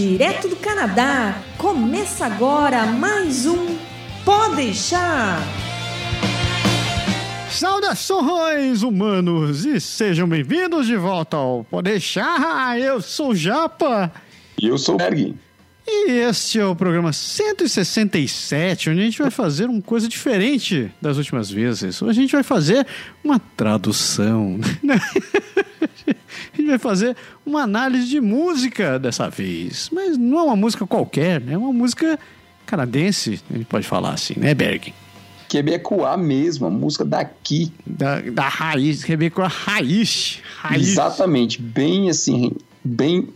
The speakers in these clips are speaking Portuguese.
direto do Canadá. Começa agora mais um Pode deixar. Saudações, humanos, e sejam bem-vindos de volta ao Pode deixar. Eu sou o Japa. E eu sou o Berg. E este é o programa 167, onde a gente vai fazer uma coisa diferente das últimas vezes. Hoje a gente vai fazer uma tradução. a gente vai fazer uma análise de música dessa vez. Mas não é uma música qualquer, né? É uma música canadense, a gente pode falar assim, né, Berg? Quebecoa mesmo, a música daqui. Da, da raiz, Quebecoa raiz, raiz. Exatamente, bem assim, bem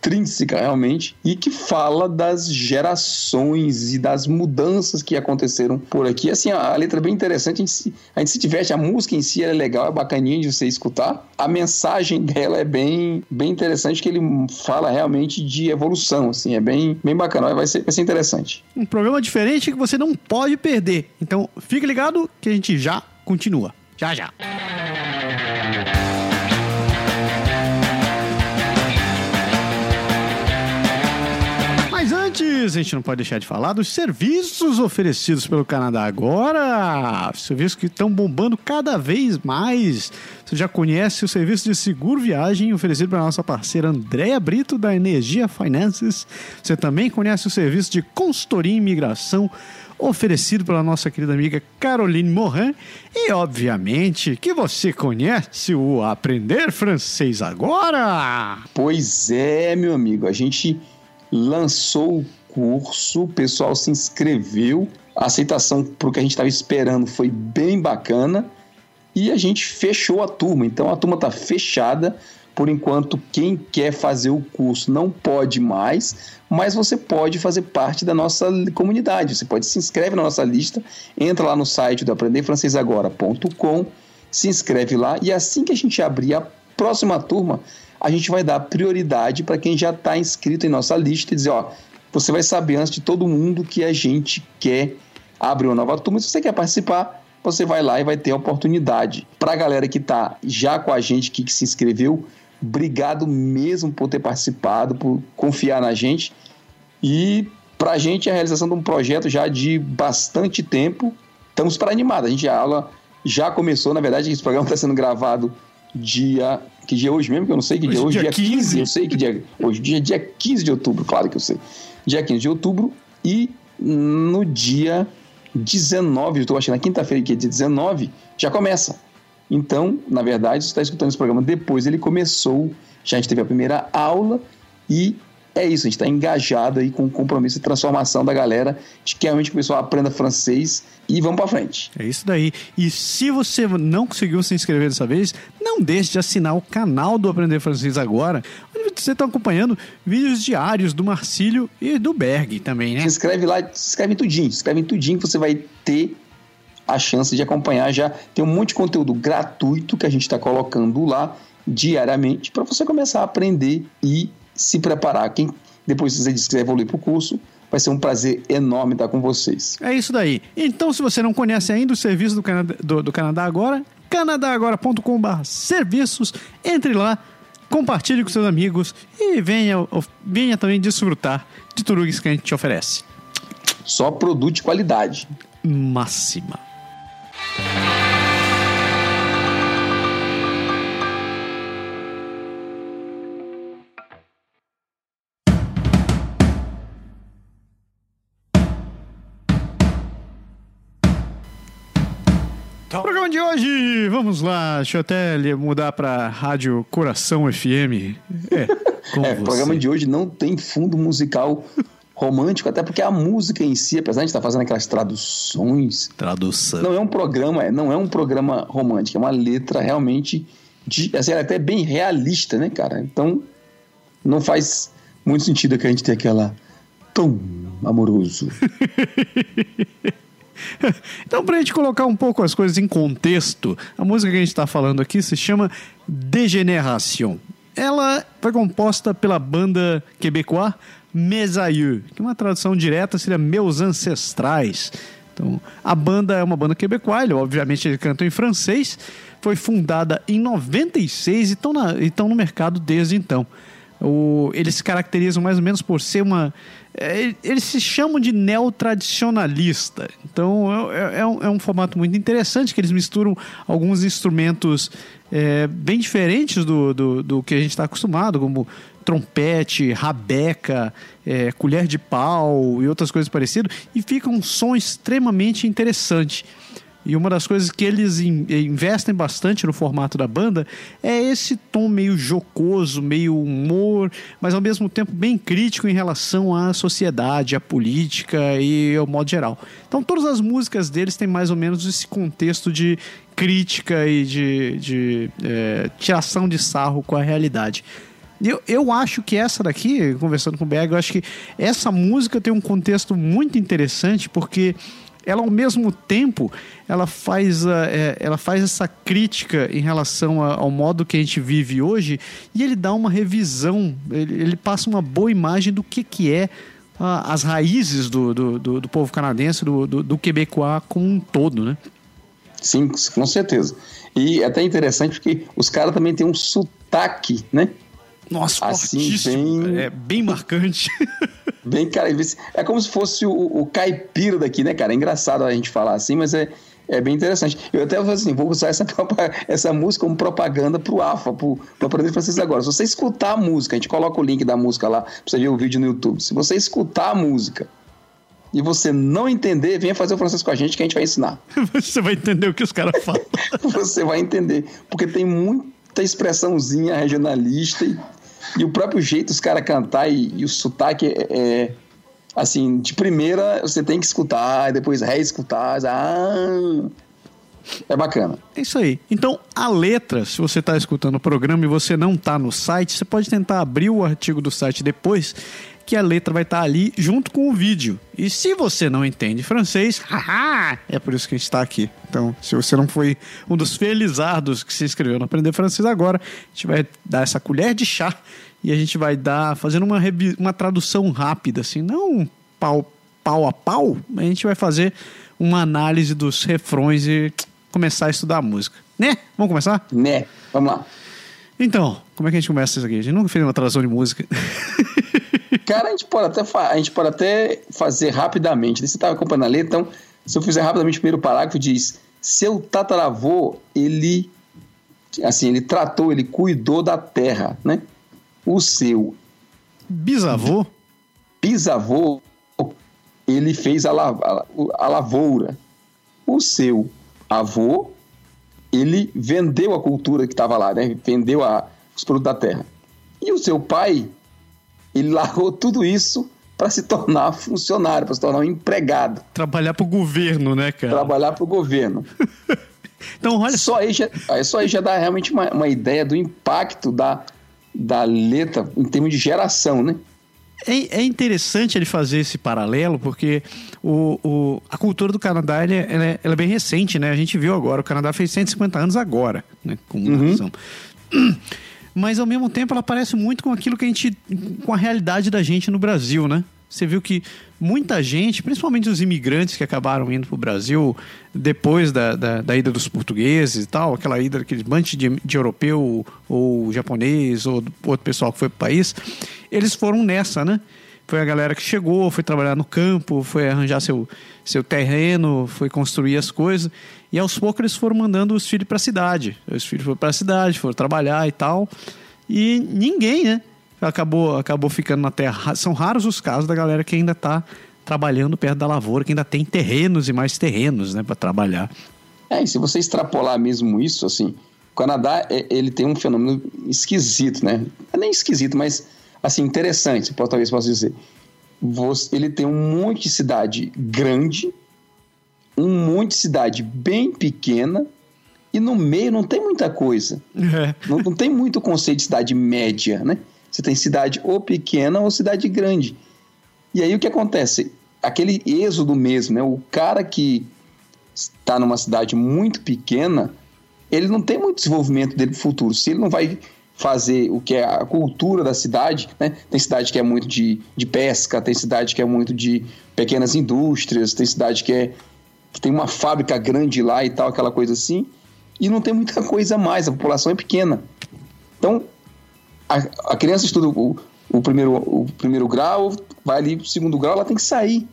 intrínseca realmente e que fala das gerações e das mudanças que aconteceram por aqui. Assim, a, a letra é bem interessante, a gente, se, a gente se diverte, a música em si é legal, é bacaninha de você escutar. A mensagem dela é bem, bem interessante, que ele fala realmente de evolução, assim, é bem, bem bacana, vai ser, vai ser interessante. Um programa diferente que você não pode perder. Então, fique ligado que a gente já continua. Já, já. Antes, a gente não pode deixar de falar dos serviços oferecidos pelo Canadá agora. Serviços que estão bombando cada vez mais. Você já conhece o serviço de seguro viagem oferecido pela nossa parceira Andréa Brito, da Energia Finances. Você também conhece o serviço de consultoria em imigração oferecido pela nossa querida amiga Caroline Morin. E, obviamente, que você conhece o Aprender Francês Agora. Pois é, meu amigo, a gente lançou curso, o pessoal se inscreveu, a aceitação para o que a gente estava esperando foi bem bacana e a gente fechou a turma. Então a turma está fechada. Por enquanto, quem quer fazer o curso não pode mais, mas você pode fazer parte da nossa comunidade. Você pode se inscreve na nossa lista, entra lá no site do aprenderfrancesagora.com, se inscreve lá e assim que a gente abrir a próxima turma, a gente vai dar prioridade para quem já está inscrito em nossa lista e dizer, ó, você vai saber antes de todo mundo que a gente quer abrir uma nova turma. Se você quer participar, você vai lá e vai ter a oportunidade. Para a galera que está já com a gente, que, que se inscreveu, obrigado mesmo por ter participado, por confiar na gente. E para a gente é a realização de um projeto já de bastante tempo. Estamos para animada. A gente a aula já começou, na verdade, esse programa está sendo gravado dia. Que dia é hoje mesmo? Que eu não sei que dia é hoje. Dia Dia 15. 15. Eu sei que dia. Hoje dia, dia 15 de outubro, claro que eu sei. Dia 15 de outubro. E no dia 19, eu estou achando na quinta-feira, que é dia 19, já começa. Então, na verdade, você está escutando esse programa depois, ele começou, já a gente teve a primeira aula e é isso, a gente está engajado aí com o compromisso de transformação da galera, de que realmente o pessoal aprenda francês e vamos para frente. É isso daí. E se você não conseguiu se inscrever dessa vez, não deixe de assinar o canal do Aprender Francês Agora, onde você está acompanhando vídeos diários do Marcílio e do Berg também, né? Se inscreve lá, se inscreve em tudinho, se inscreve em tudinho que você vai ter a chance de acompanhar já. Tem um monte de conteúdo gratuito que a gente está colocando lá diariamente para você começar a aprender e se preparar. Quem depois você quiser evoluir para o curso, vai ser um prazer enorme estar com vocês. É isso daí. Então, se você não conhece ainda o serviço do Canadá, do, do Canadá Agora, canadagora.com.br serviços, entre lá, compartilhe com seus amigos e venha, venha também desfrutar de tudo isso que a gente te oferece. Só produto de qualidade. Máxima. Vamos lá, deixa eu até mudar para Rádio Coração FM. É, É, o programa de hoje não tem fundo musical romântico, até porque a música em si, apesar de estar fazendo aquelas traduções, Tradução. não é um programa, é, não é um programa romântico, é uma letra realmente de, assim, ela é até bem realista, né, cara? Então não faz muito sentido que a gente tenha aquela tão amoroso. Então, pra gente colocar um pouco as coisas em contexto, a música que a gente tá falando aqui se chama Degeneration. Ela foi composta pela banda quebecois Mes que uma tradução direta seria Meus Ancestrais. Então, a banda é uma banda quebecois, ele, obviamente eles cantam em francês, foi fundada em 96 e estão na- e estão no mercado desde então. O, eles se caracterizam mais ou menos por ser uma. É, eles se chamam de neotradicionalista. Então é, é, um, é, um, formato muito interessante que eles misturam alguns instrumentos é, bem diferentes do, do, do, que a gente está acostumado, como trompete, rabeca, é, colher de pau e outras coisas parecidas, e fica um som extremamente interessante. E uma das coisas que eles investem bastante no formato da banda é esse tom meio jocoso, meio humor, mas ao mesmo tempo bem crítico em relação à sociedade, à política e ao modo geral. Então todas as músicas deles têm mais ou menos esse contexto de crítica e de, de é, tiração de sarro com a realidade. Eu, eu acho que essa daqui, conversando com o Berg, eu acho que essa música tem um contexto muito interessante porque ela ao mesmo tempo ela faz, a, é, ela faz essa crítica em relação a, ao modo que a gente vive hoje e ele dá uma revisão, ele, ele passa uma boa imagem do que, que é a, as raízes do, do, do, do, povo canadense, do, do, do quebecois como um todo, né? Sim, com certeza. E é até interessante porque os caras também têm um sotaque, né? Nossa, assim, bem... É bem marcante. bem, cara, é como se fosse o, o caipira daqui, né, cara? É engraçado a gente falar assim, mas é, é bem interessante. Eu até vou assim, vou usar essa, essa música como propaganda pro AFA, pro, pro aprender francês agora. Se você escutar a música, a gente coloca o link da música lá pra você ver o vídeo no YouTube. Se você escutar a música e você não entender, venha fazer o francês com a gente que a gente vai ensinar. Você vai entender o que os caras falam. você vai entender, porque tem muita expressãozinha regionalista e e o próprio jeito dos caras cantar e, e, o sotaque é, é, assim, de primeira você tem que escutar, depois reescutar. Ah, é bacana. É isso aí. Então, a letra, se você está escutando o programa e você não está no site, você pode tentar abrir o artigo do site depois que a letra vai estar ali junto com o vídeo. E se você não entende francês, haha, é por isso que a gente está aqui. Então, se você não foi um dos felizardos que se inscreveu no Aprender Francês agora, a gente vai dar essa colher de chá e a gente vai dar, fazendo uma, uma tradução rápida, assim, não pau, pau a pau, a gente vai fazer uma análise dos refrões e começar a estudar a música. Né? Vamos começar? Né, vamos lá. Então, como é que a gente começa isso aqui? A gente nunca fez uma tradução de música. Cara, a gente pode até, a gente pode até fazer rapidamente. Você estava acompanhando a letra, então, se eu fizer rapidamente o primeiro parágrafo, diz: Seu tataravô, ele, assim, ele tratou, ele cuidou da terra, né? O seu bisavô, bisavô, ele fez a, a, a lavoura. O seu avô, ele vendeu a cultura que estava lá, né? Vendeu a, os produtos da terra. E o seu pai, ele largou tudo isso para se tornar funcionário, para se tornar um empregado. Trabalhar para o governo, né, cara? Trabalhar para o governo. então, olha só. Aí já, só aí já dá realmente uma, uma ideia do impacto da, da letra em termos de geração, né? É, é interessante ele fazer esse paralelo, porque o, o, a cultura do Canadá ela é, ela é, bem recente, né? A gente viu agora, o Canadá fez 150 anos agora, né? Como uhum. mas ao mesmo tempo ela parece muito com aquilo que a gente. com a realidade da gente no Brasil, né? Você viu que muita gente, principalmente os imigrantes que acabaram indo para o Brasil depois da, da, da, ida dos portugueses e tal, aquela ida daquele monte de, de europeu ou japonês ou outro pessoal que foi para o país, eles foram nessa, né? Foi a galera que chegou, foi trabalhar no campo, foi arranjar seu, seu terreno, foi construir as coisas. E aos poucos eles foram mandando os filhos para a cidade. Os filhos foram para a cidade, foram trabalhar e tal. E ninguém, né? Acabou, acabou ficando na terra. São raros os casos da galera que ainda está trabalhando perto da lavoura, que ainda tem terrenos e mais terrenos, né, para trabalhar. É, e se você extrapolar mesmo isso, assim, o Canadá, é, ele tem um fenômeno esquisito, né? É nem esquisito, mas, assim, interessante, talvez possa dizer. Você, ele tem um monte de cidade grande, um monte de cidade bem pequena e no meio não tem muita coisa. É. Não, não, tem muito conceito de cidade média, né? Você tem cidade ou pequena ou cidade grande. E aí o que acontece? Aquele êxodo mesmo, né? O cara que está numa cidade muito pequena, ele não tem muito desenvolvimento dele pro futuro. Se ele não vai fazer o que é a cultura da cidade, né? Tem cidade que é muito de, de pesca, tem cidade que é muito de pequenas indústrias, tem cidade que é tem uma fábrica grande lá e tal, aquela coisa assim, e não tem muita coisa mais, a população é pequena. Então, a, a criança estuda o, o, primeiro, o primeiro grau, vai ali pro segundo grau, ela tem que sair.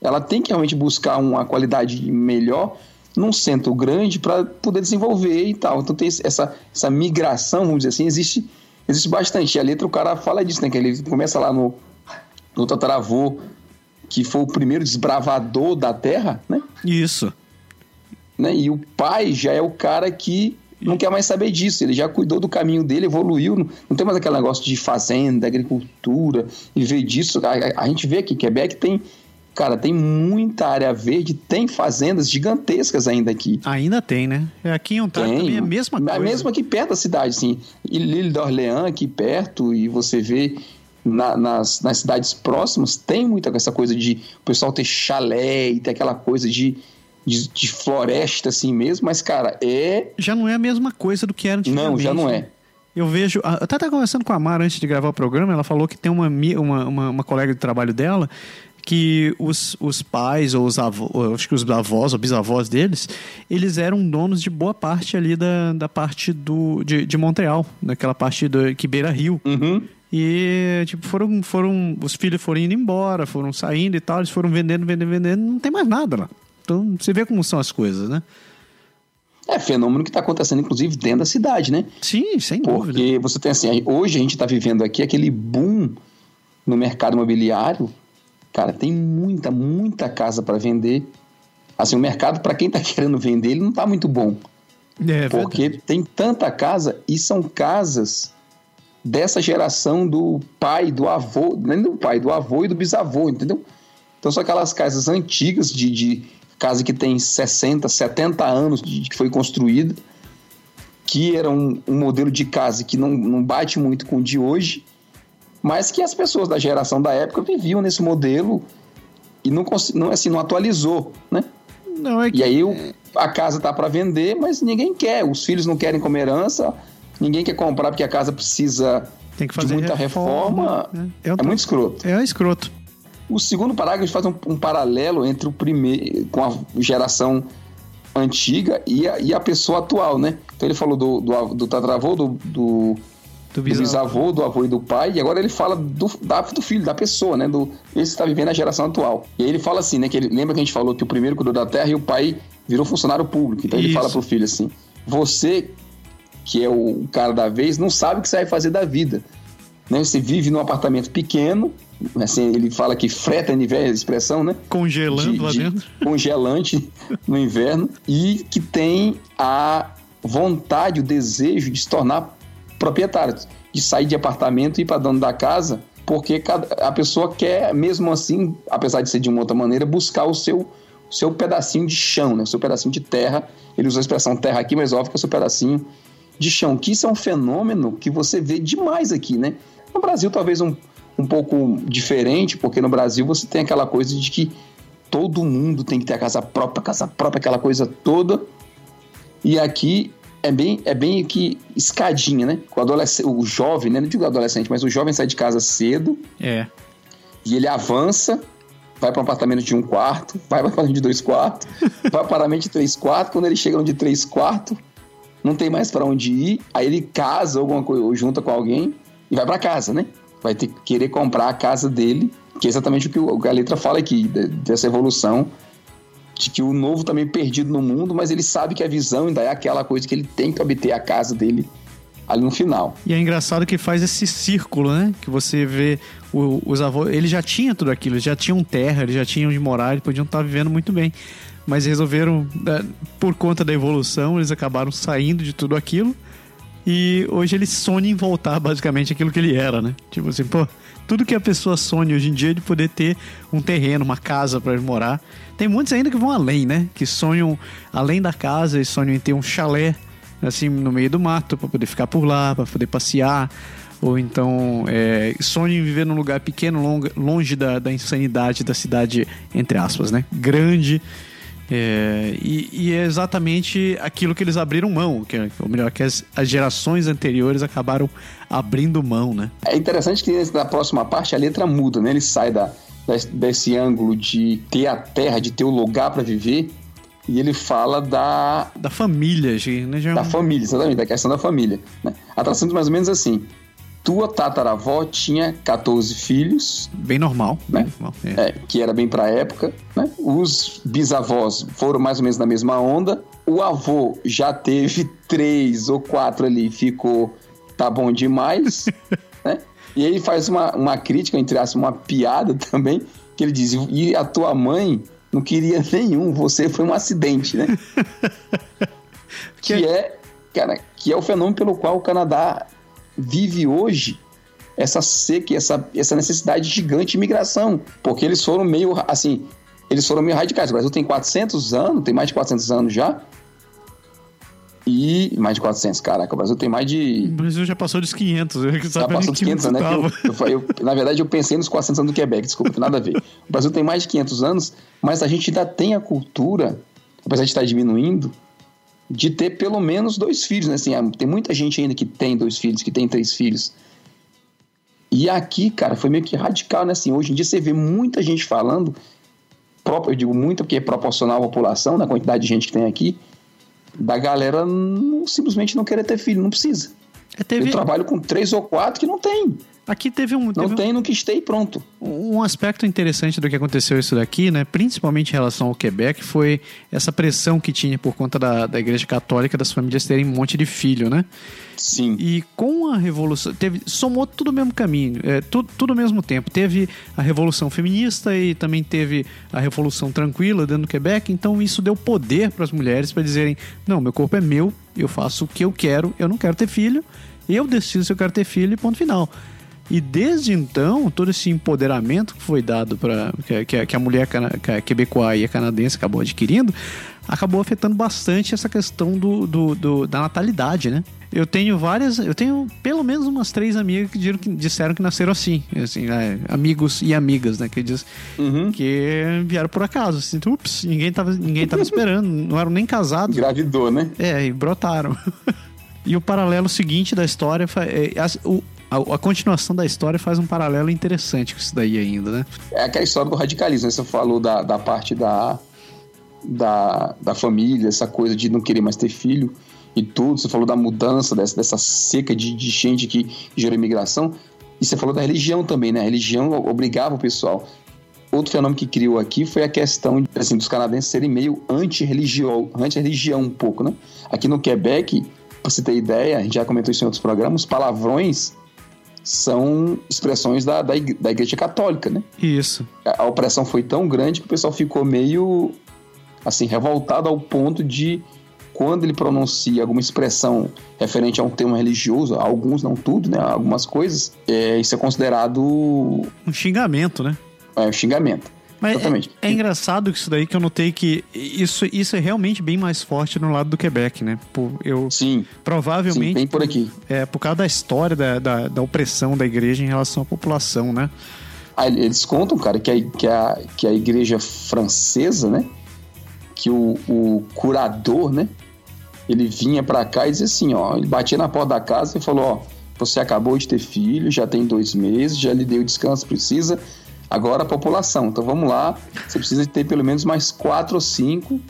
Ela tem que realmente buscar uma qualidade melhor num centro grande para poder desenvolver e tal. Então tem essa, essa migração, vamos dizer assim, existe, existe bastante. E a letra o cara fala disso, né? Que ele começa lá no, no tataravô, que foi o primeiro desbravador da terra, né? Isso. Né? E o pai já é o cara que não quer mais saber disso. Ele já cuidou do caminho dele, evoluiu. Não, tem mais aquele negócio de fazenda, agricultura, e ver disso. A, a, a gente vê aqui, Quebec tem Cara, tem muita área verde, tem fazendas gigantescas ainda aqui. Ainda tem, né? É, aqui em Ontário tem. também é a mesma coisa. É mesmo aqui perto da cidade, assim. E Lille d'Orléans aqui perto, e você vê na, nas, nas cidades próximas, tem muita essa coisa de o pessoal ter chalé e ter aquela coisa de, de, de, floresta assim mesmo, mas, cara, é... Já não é a mesma coisa do que era antigamente. Não, já não é. Eu vejo. Eu até estava conversando com a Mara antes de gravar o programa. Ela falou que tem uma, uma, uma, uma colega de trabalho dela que os, os pais ou os avós, acho que os avós ou bisavós deles, eles eram donos de boa parte ali da, da parte do, de, de Montreal, daquela parte do, que beira rio. Uhum. E, tipo, foram, foram. Os filhos foram indo embora, foram saindo e tal, eles foram vendendo, vendendo, vendendo, não tem mais nada lá. Então, você vê como são as coisas, né? É fenômeno que está acontecendo, inclusive, dentro da cidade, né? Sim, sem Porque dúvida. Porque você tem assim, hoje a gente está vivendo aqui aquele boom no mercado imobiliário Cara, tem muita, muita casa para vender. Assim, o mercado, para quem está querendo vender, ele não está muito bom. É, porque verdade. tem tanta casa e são casas dessa geração do pai, do avô, nem do pai, do avô e do bisavô, entendeu? Então são aquelas casas antigas de, de casa que tem 60, 70 anos de, de que foi construída, que era um, um, modelo de casa que não, não bate muito com o de hoje, mas que as pessoas da geração da época viviam nesse modelo e não, não assim, não atualizou, né? Não, é que... E aí o, a casa tá para vender, mas ninguém quer. Os filhos não querem comer herança, ninguém quer comprar porque a casa precisa Tem que fazer de muita reforma. reforma. É, é, muito escroto. É escroto. O segundo parágrafo faz um, um paralelo entre o primeiro com a geração antiga e a, e a pessoa atual, né? Então ele falou do, do, do tatravô, do, do do bisavô. do avô e do pai, e agora ele fala do, da, do filho, da pessoa, né? Do, esse está vivendo a geração atual. E aí ele fala assim, né? Que ele, lembra que a gente falou que o primeiro cuidou da terra e o pai virou funcionário público. Então Isso. ele fala pro filho assim: você, que é o cara da vez, não sabe o que você vai fazer da vida. Né? Você vive num apartamento pequeno, assim, ele fala que freta é nível, expressão, né? Congelando de, lá de dentro. Congelante no inverno, e que tem a vontade, o desejo de se tornar proprietários, de sair de apartamento e ir para dono da casa, porque a pessoa quer, mesmo assim, apesar de ser de uma outra maneira, buscar o seu, seu pedacinho de chão, né? o seu pedacinho de terra. Ele usa a expressão terra aqui, mas óbvio que é o seu pedacinho de chão, que isso é um fenômeno que você vê demais aqui, né? No Brasil, talvez um, um pouco diferente, porque no Brasil você tem aquela coisa de que todo mundo tem que ter a casa própria, casa própria, aquela coisa toda. E aqui é bem, é bem que escadinha, né? O adolescente, o jovem, né? Não digo adolescente, mas o jovem sai de casa cedo. É. E ele avança, vai para um apartamento de um quarto, vai para um apartamento de dois quartos, vai para um apartamento de três quartos. Quando ele chega no de três quartos, não tem mais para onde ir. Aí ele casa alguma coisa, ou junta com alguém e vai para casa, né? Vai ter que querer comprar a casa dele, que é exatamente o que a letra fala aqui, dessa evolução de que o novo também tá perdido no mundo, mas ele sabe que a visão ainda é aquela coisa que ele tem que obter a casa dele ali no final. E é engraçado que faz esse círculo, né? Que você vê o, os avós, ele já tinha tudo aquilo, eles já tinham terra, eles já tinham de morar, eles podiam estar vivendo muito bem. Mas resolveram, né, por conta da evolução, eles acabaram saindo de tudo aquilo. E hoje ele sonha em voltar basicamente aquilo que ele era, né? Tipo assim, pô, tudo que a pessoa sonha hoje em dia é de poder ter um terreno, uma casa para morar. Tem muitos ainda que vão além, né? Que sonham além da casa e sonham em ter um chalé assim no meio do mato para poder ficar por lá, para poder passear. Ou então é, sonham em viver num lugar pequeno, longe da, da insanidade da cidade, entre aspas, né? Grande. É, e, e, é exatamente aquilo que eles abriram mão, que, ou melhor, que as, as, gerações anteriores acabaram abrindo mão, né? É interessante que na próxima parte a letra muda, né? Ele sai da, desse ângulo de ter a terra, de ter o lugar para viver, e ele fala da. Da família, né? Da família, exatamente, da questão da família. Né? A tradução mais ou menos assim: tua tataravó tinha 14 filhos. Bem normal. Né? Bem normal é. É, que era bem pra época. Né? Os bisavós foram mais ou menos na mesma onda. O avô já teve três ou quatro ali, ficou tá bom demais. né? E aí faz uma, uma crítica, entre aspas, uma piada também, que ele diz: e a tua mãe não queria nenhum, você foi um acidente, né? que é, cara, que é o fenômeno pelo qual o Canadá vive hoje essa seca, essa, essa necessidade gigante de imigração, porque eles foram meio, assim, eles foram meio radicais. O Brasil tem 400 anos, tem mais de 400 anos já, e mais de 400, caraca, o Brasil tem mais de... O Brasil já passou dos 500. Já passou dos 500 anos, né? Eu, eu, eu, na verdade, eu pensei nos 400 anos do Quebec, desculpa, tem nada a ver. O Brasil tem mais de 500 anos, mas a gente ainda tem a cultura, apesar de estar diminuindo, de ter pelo menos dois filhos, né? Assim, tem muita gente ainda que tem dois filhos, que tem três filhos. E aqui, cara, foi meio que radical, né? Assim, hoje em dia você vê muita gente falando, eu digo muito porque é proporcional à população, na quantidade de gente que tem aqui, da galera não, simplesmente não querer ter filho, não precisa. É, teve... Eu trabalho com três ou quatro que não tem. Aqui teve um. Teve não tem no que esteja pronto. Um aspecto interessante do que aconteceu isso daqui, né? Principalmente em relação ao Quebec, foi essa pressão que tinha por conta da, da Igreja Católica das famílias terem um monte de filho, né? Sim. E com a Revolução. Teve, somou tudo o mesmo caminho, é, tudo, tudo ao mesmo tempo. Teve a Revolução Feminista e também teve a Revolução Tranquila dentro do Quebec. Então isso deu poder para as mulheres para dizerem: não, meu corpo é meu, eu faço o que eu quero, eu não quero ter filho, eu decido se eu quero ter filho e ponto final. E desde então, todo esse empoderamento que foi dado para que, que, a mulher quebecoa e a canadense acabou adquirindo, acabou afetando bastante essa questão do, do, do, da natalidade, né? Eu tenho várias, eu tenho pelo menos umas três amigas que, disseram que, disseram que nasceram assim, assim né? amigos e amigas, né? Que diz uhum. que vieram por acaso, assim, ups, ninguém tava, ninguém tava esperando, não eram nem casados. Gravidou, né? É, e brotaram. E o paralelo seguinte da história, é, o, a, a, continuação da história faz um paralelo interessante com isso daí ainda, né? É aquela história do radicalismo. Né? Você falou da, da parte da, da, da família, essa coisa de não querer mais ter filho e tudo. Você falou da mudança, dessa, dessa seca de, de gente que gerou imigração. E você falou da religião também, né? A religião obrigava o pessoal. Outro fenômeno que criou aqui foi a questão assim, dos canadenses serem meio anti-religião, anti-religião um pouco, né? Aqui no Quebec, para você ter ideia, a gente já comentou isso em outros programas, palavrões são expressões da, da, da Igreja Católica, né? Isso. A, a, opressão foi tão grande que o pessoal ficou meio, assim, revoltado ao ponto de, quando ele pronuncia alguma expressão referente a um tema religioso, alguns, não tudo, né? Algumas coisas, é, isso é considerado... Um xingamento, né? É, um xingamento. Mas Exatamente. É, é, engraçado isso daí que eu notei que isso, isso é realmente bem mais forte no lado do Quebec, né? Por, eu, sim. Provavelmente. Sim, bem por aqui. É, por causa da história da, da, da opressão da igreja em relação à população, né? Ah, eles contam, cara, que a, que a, que a igreja francesa, né? Que o, o curador, né? Ele vinha para cá e dizia assim, ó, ele batia na porta da casa e falou, ó, você acabou de ter filho, já tem dois meses, já lhe deu o descanso precisa, Agora a população. Então vamos lá, você precisa ter pelo menos mais quatro ou cinco.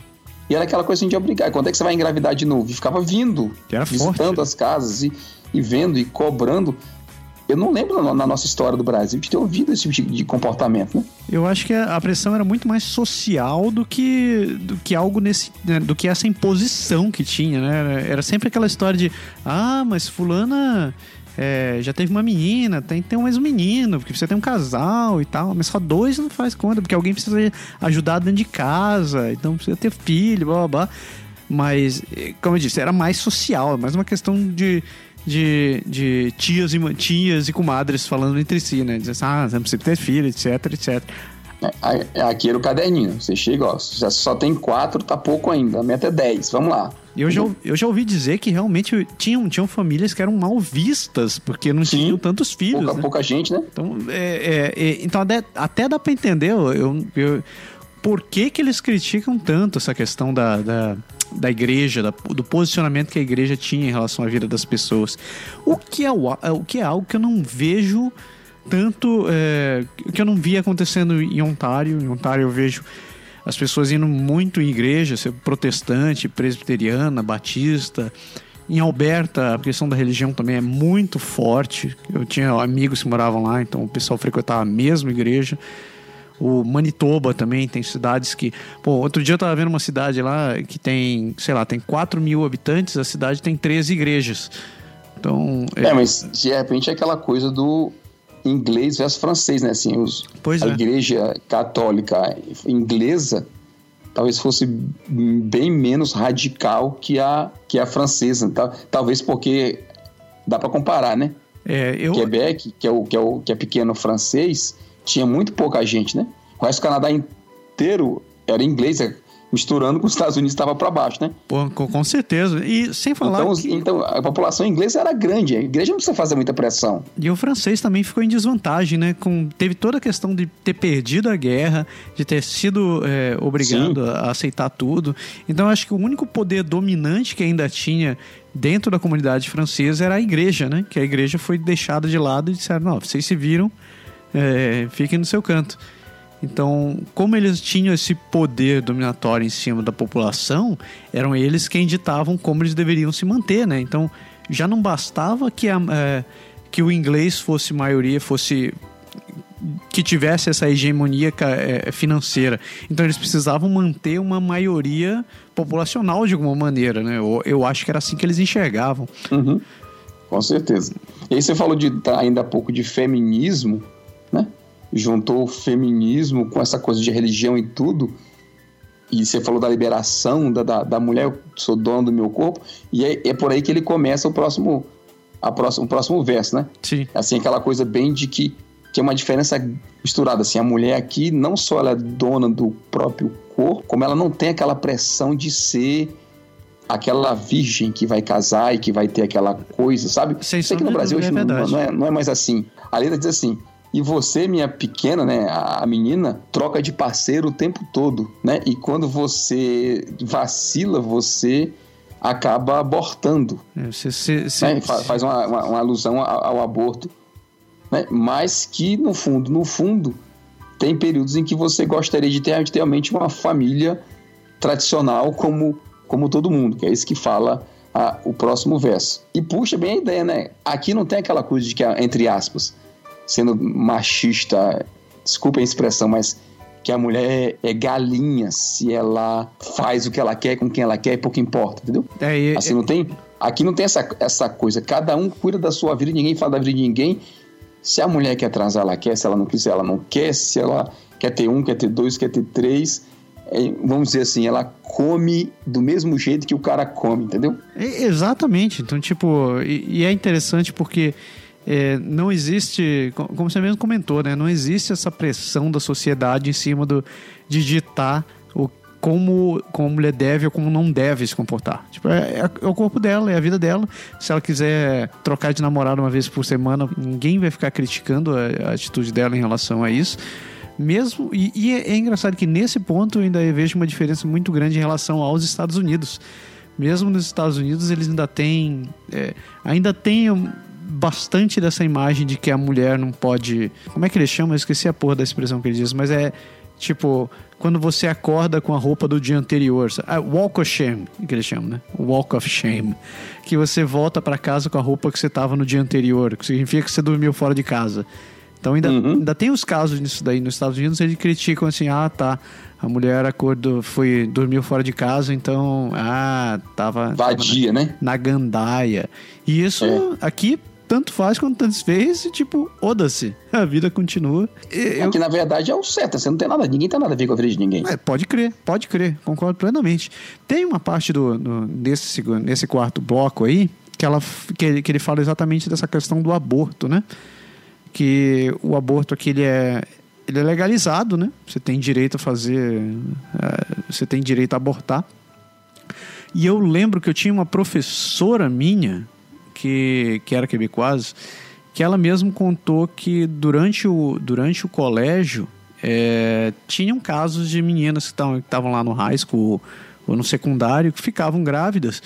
E era aquela coisa de obrigar. Quando é que você vai engravidar de novo? E ficava vindo, visitando forte. as casas e, e vendo e cobrando. Eu não lembro na, na, nossa história do Brasil de ter ouvido esse tipo de, de, comportamento, né? Eu acho que a pressão era muito mais social do que, do que algo nesse. Né, do que essa imposição que tinha, né? Era sempre aquela história de ah, mas fulana é, já teve uma menina, tem ter mais um menino, porque você tem um casal e tal, mas só dois não faz conta, porque alguém precisa ajudar dentro de casa, então precisa ter filho, blá blá blá. Mas, como eu disse, era mais social, mais uma questão de, de, de tias, e, tias e comadres falando entre si, né? Dizendo assim, ah, você não precisa ter filho, etc, etc. É, é, aqui era o caderninho. Você chega, ó, só tem quatro, tá pouco ainda. A meta é dez, vamos lá. Eu já, eu já ouvi dizer que realmente tinham, tinham famílias que eram mal vistas, porque não Sim, tinham tantos filhos. Pouca, né? pouca gente, né? Então, é, é, é então até, até, dá pra entender eu, eu, por que, que eles criticam tanto essa questão da, da, da igreja, da, do posicionamento que a igreja tinha em relação à vida das pessoas. O que é, o que é algo que eu não vejo tanto é, que eu não vi acontecendo em Ontário. Em Ontário eu vejo as pessoas indo muito em igreja, protestante, presbiteriana, batista, Em Alberta, a questão da religião também é muito forte. Eu tinha amigos que moravam lá, então o pessoal frequentava a mesma igreja. O Manitoba também tem cidades que. Pô, outro dia eu tava vendo uma cidade lá que tem, sei lá, tem 4 mil habitantes, a cidade tem 13 igrejas. Então. É, é mas de repente é aquela coisa do inglês versus francês, né? Assim, os, pois a é. igreja católica inglesa talvez fosse bem menos radical que a, que a francesa. Tá? Talvez porque dá para comparar, né? É, eu... Quebec, que é, o, que, é o, que é pequeno francês, tinha muito pouca gente, né? O resto do Canadá inteiro era inglês, misturando com os Estados Unidos estava para baixo, né? Pô, com, certeza. E sem falar. Então, que... então, a população inglesa era grande. A igreja não precisa fazer muita pressão. E o francês também ficou em desvantagem, né? Com, teve toda a questão de ter perdido a guerra, de ter sido é, obrigado Sim. a aceitar tudo. Então, acho que o único poder dominante que ainda tinha dentro da comunidade francesa era a igreja, né? Que a igreja foi deixada de lado e disseram: não, vocês se viram, é, fiquem no seu canto. Então, como eles tinham esse poder dominatório em cima da população, eram eles quem ditavam como eles deveriam se manter, né? Então, já não bastava que, a, é, que o inglês fosse maioria, fosse que tivesse essa hegemonia é, financeira. Então eles precisavam manter uma maioria populacional de alguma maneira, né? Eu, eu acho que era assim que eles enxergavam. Uhum. Com certeza. E aí você falou de ainda há pouco de feminismo? Juntou o feminismo com essa coisa de religião e tudo. E você falou da liberação da, da, da mulher, eu sou dono do meu corpo. E é, é por aí que ele começa o próximo, a próximo, o próximo verso, né? Sim. Assim, aquela coisa bem de que, que é uma diferença misturada. Assim, a mulher aqui, não só ela é dona do próprio corpo, como ela não tem aquela pressão de ser aquela virgem que vai casar e que vai ter aquela coisa, sabe? Sei que no Brasil hoje é não, não, é, não é mais assim. A letra diz assim: e você, minha pequena, né, a menina, troca de parceiro o tempo todo, né? E quando você vacila, você acaba abortando. É, você, você, você, né? Faz uma, uma, uma alusão ao, ao aborto. Né? Mas que, no fundo, no fundo, tem períodos em que você gostaria de ter, de ter realmente uma família tradicional como, como todo mundo, que é isso que fala a, o próximo verso. E puxa bem a ideia, né? Aqui não tem aquela coisa de que, entre aspas, sendo machista, desculpa a expressão, mas que a mulher é galinha se ela faz o que ela quer com quem ela quer, pouco importa, entendeu? É, e, assim, não tem, aqui não tem essa, essa coisa, cada um cuida da sua vida, ninguém fala da vida de ninguém. Se a mulher quer transar, ela quer, se ela não quiser, ela não quer, se ela quer ter um, quer ter dois, quer ter três, é, vamos dizer assim, ela come do mesmo jeito que o cara come, entendeu? É, exatamente, então tipo, e, e é interessante porque é, não existe, como você mesmo comentou, né? Não existe essa pressão da sociedade em cima do, de ditar o, como, como a mulher deve ou como não deve se comportar. Tipo, é, é, o corpo dela, é a vida dela. Se ela quiser trocar de namorado uma vez por semana, ninguém vai ficar criticando a, a atitude dela em relação a isso. Mesmo, e, e é, é engraçado que nesse ponto eu ainda vejo uma diferença muito grande em relação aos Estados Unidos mesmo nos Estados Unidos eles ainda têm é, ainda tem bastante dessa imagem de que a mulher não pode. Como é que ele chama? Eu esqueci a porra da expressão que ele diz, mas é tipo quando você acorda com a roupa do dia anterior. Ah, walk of shame, que ele chama, né? Walk of shame. Que você volta para casa com a roupa que você tava no dia anterior, que significa que você dormiu fora de casa. Então ainda, uhum. ainda tem os casos disso daí. Nos Estados Unidos eles criticam assim, ah, tá. A mulher acordou, foi, dormiu fora de casa, então, ah, tava. Vadia, tava na, né? Na gandaia. E isso é. aqui tanto faz quanto tanto fez e, tipo, oda-se. A vida continua. Eu... Que na verdade é o certo, você não tem nada, ninguém tem nada a ver com a vida de ninguém. É, pode crer, pode crer, concordo plenamente. Tem uma parte do, do nesse, nesse quarto bloco aí que, ela, que, ele, que ele fala exatamente dessa questão do aborto, né? Que o aborto aqui ele é, ele é legalizado, né? Você tem direito a fazer. É, você tem direito a abortar. E eu lembro que eu tinha uma professora minha que, que era quebecoise, que ela mesmo contou que durante o, durante o colégio é, tinham casos de meninas que estavam lá no high school ou no secundário que ficavam grávidas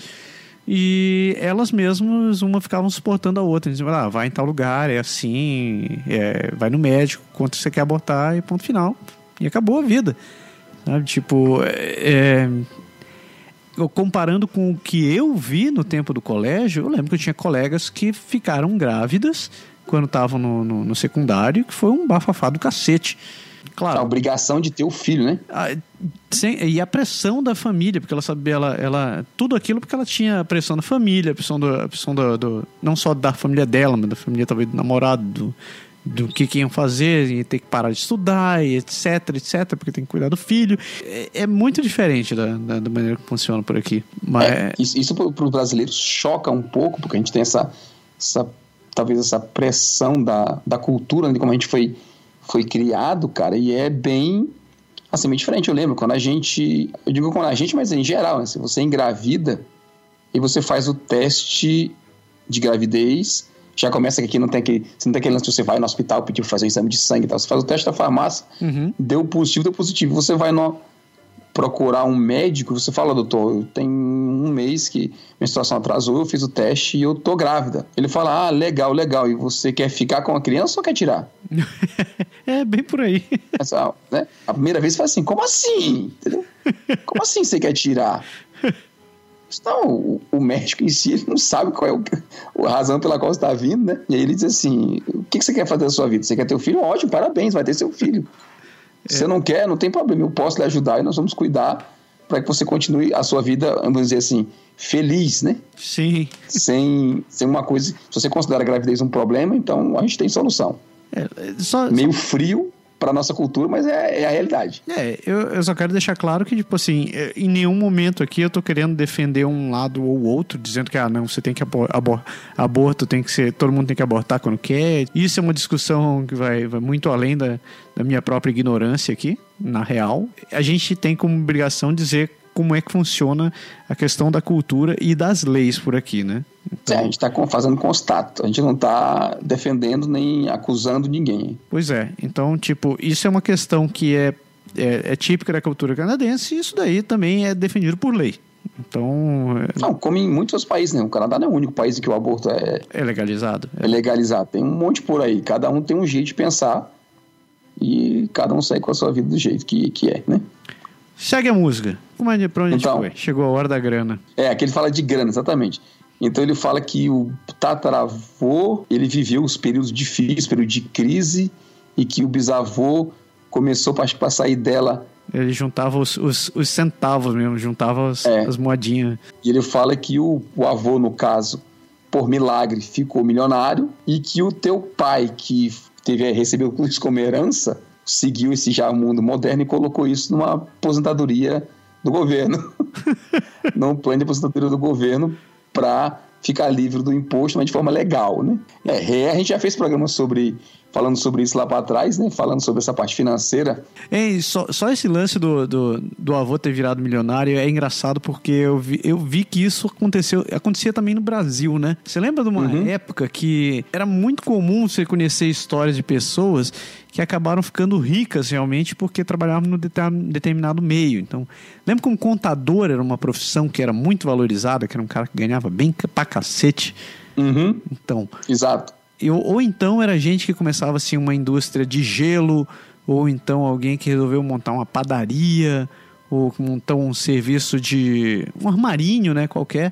e elas mesmas, uma ficavam suportando a outra. Diziam, ah, vai em tal lugar, é assim, é, vai no médico, quanto você quer abortar e ponto final. E acabou a vida. Sabe? Tipo, é, eu comparando com o que eu vi no tempo do colégio, eu lembro que eu tinha colegas que ficaram grávidas quando estavam no, no, no secundário, que foi um bafafá do cacete. Claro. A obrigação de ter o filho, né? A, sem, e a pressão da família, porque ela sabia, ela, ela. Tudo aquilo porque ela tinha a pressão da família, a pressão, do, a pressão do, do Não só da família dela, mas da família talvez do namorado, do, do que, que iam fazer, e ter que parar de estudar, e etc, etc, porque tem que cuidar do filho. É, é muito diferente da, da, da, maneira que funciona por aqui. Mas... É, isso, isso para os brasileiros choca um pouco, porque a gente tem essa, essa talvez essa pressão da, da cultura, de né, como a gente foi, foi criado, cara, e é bem assim, bem diferente. Eu lembro quando a gente, eu digo quando a gente, mas em geral, né, se você engravida e você faz o teste de gravidez, já começa que aqui não tem aquele, você não tem aquele lance, você vai no hospital pedir fazer um exame de sangue e tal, você faz o teste da farmácia, uhum. deu positivo, deu positivo, você vai no, procurar um médico, você fala, doutor, tem um mês que menstruação atrasou, eu fiz o teste e eu tô grávida. Ele fala, ah, legal, legal, e você quer ficar com a criança ou quer tirar? é, bem por aí. Essa, né? A primeira vez você fala assim, como assim? Entendeu? Como assim você quer tirar? Então, o, o, médico em si não sabe qual é o, a razão pela qual está vindo, né? E aí ele diz assim: o que, que você quer fazer da sua vida? Você quer ter um filho? Ótimo, parabéns, vai ter seu filho. É. Você não quer, não tem problema, eu posso lhe ajudar e nós vamos cuidar para que você continue a sua vida, vamos dizer assim, feliz, né? Sim. Sem, sem uma coisa. Se você considera a gravidez um problema, então a gente tem solução. É, só, Meio só... frio, para nossa cultura, mas é, é, a realidade. É, eu, eu só quero deixar claro que, tipo assim, é, em nenhum momento aqui eu tô querendo defender um lado ou outro, dizendo que, ah, não, você tem que abor, abor aborto, tem que ser, todo mundo tem que abortar quando quer. Isso é uma discussão que vai, vai muito além da, da minha própria ignorância aqui, na real. A gente tem como obrigação dizer como é que funciona a questão da cultura e das leis por aqui, né? Então... É, a gente está fazendo constato, a gente não está defendendo nem acusando ninguém. Pois é, então, tipo, isso é uma questão que é, é, é típica da cultura canadense e isso daí também é definido por lei. Então. É não, como em muitos países, né? O Canadá não é o único país em que o aborto é. É legalizado. É. é legalizado. Tem um monte por aí. Cada um tem um jeito de pensar e cada um segue com a sua vida do jeito que, que é, né? Segue a música. Como é pra onde então, a gente foi? Chegou a hora da grana. É, aqui ele fala de grana, exatamente. Então ele fala que o tataravô, ele viveu os períodos difíceis, período de crise, e que o bisavô começou para sair dela. Ele juntava os, os, os centavos mesmo, juntava as, é. as moedinhas. E ele fala que o, o avô, no caso, por milagre, ficou milionário, e que o teu pai, que teve, recebeu isso como herança, seguiu esse já mundo moderno e colocou isso numa aposentadoria do governo. num plano de aposentadoria do governo para ficar livre do imposto, mas de forma legal, né? É, a gente já fez programa sobre falando sobre isso lá para trás, né? Falando sobre essa parte financeira. Ei, só, só esse lance do, do, do, avô ter virado milionário é engraçado porque eu vi, eu vi que isso aconteceu, acontecia também no Brasil, né? Você lembra de uma uhum. época que era muito comum você conhecer histórias de pessoas que acabaram ficando ricas realmente porque trabalhavam no determinado meio. Então, lembra como contador era uma profissão que era muito valorizada, que era um cara que ganhava bem pra cacete? Uhum. Então. Exato. Eu, ou então era gente que começava assim uma indústria de gelo, ou então alguém que resolveu montar uma padaria, ou montar um serviço de um armarinho, né, qualquer.